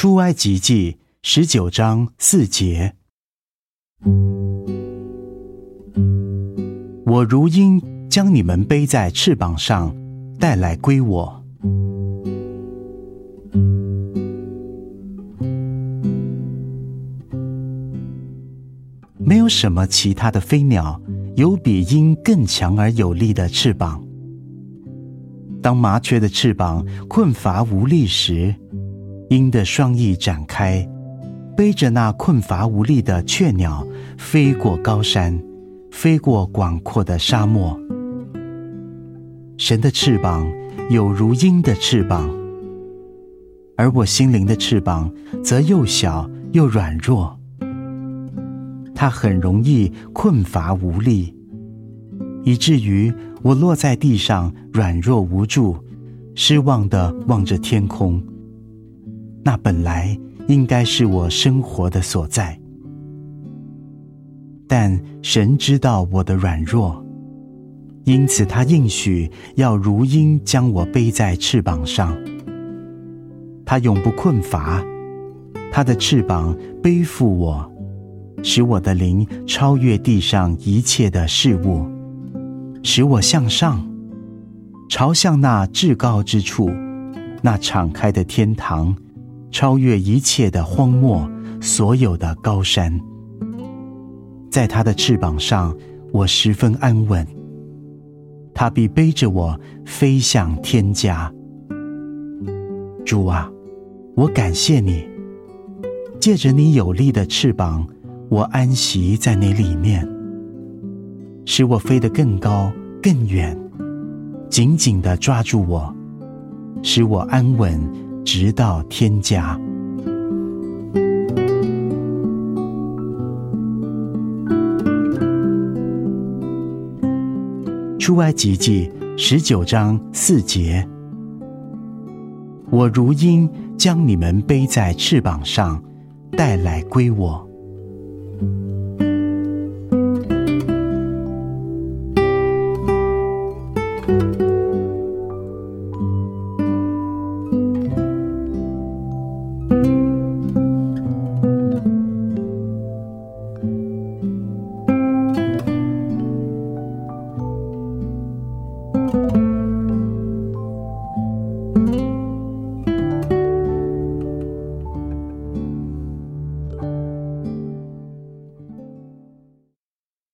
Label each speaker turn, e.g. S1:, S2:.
S1: 出埃及记十九章四节，我如鹰将你们背在翅膀上，带来归我。没有什么其他的飞鸟有比鹰更强而有力的翅膀。当麻雀的翅膀困乏无力时，鹰的双翼展开，背着那困乏无力的雀鸟飞过高山，飞过广阔的沙漠。神的翅膀有如鹰的翅膀，而我心灵的翅膀则又小又软弱。它很容易困乏无力，以至于我落在地上软弱无助，失望的望着天空。那本来应该是我生活的所在，但神知道我的软弱，因此他应许要如鹰将我背在翅膀上。他永不困乏，他的翅膀背负我，使我的灵超越地上一切的事物，使我向上，朝向那至高之处，那敞开的天堂。超越一切的荒漠，所有的高山，在他的翅膀上，我十分安稳。他必背着我飞向天家。主啊，我感谢你，借着你有力的翅膀，我安息在你里面，使我飞得更高更远，紧紧的抓住我，使我安稳。直到天家。出埃及记十九章四节：我如鹰将你们背在翅膀上，带来归我。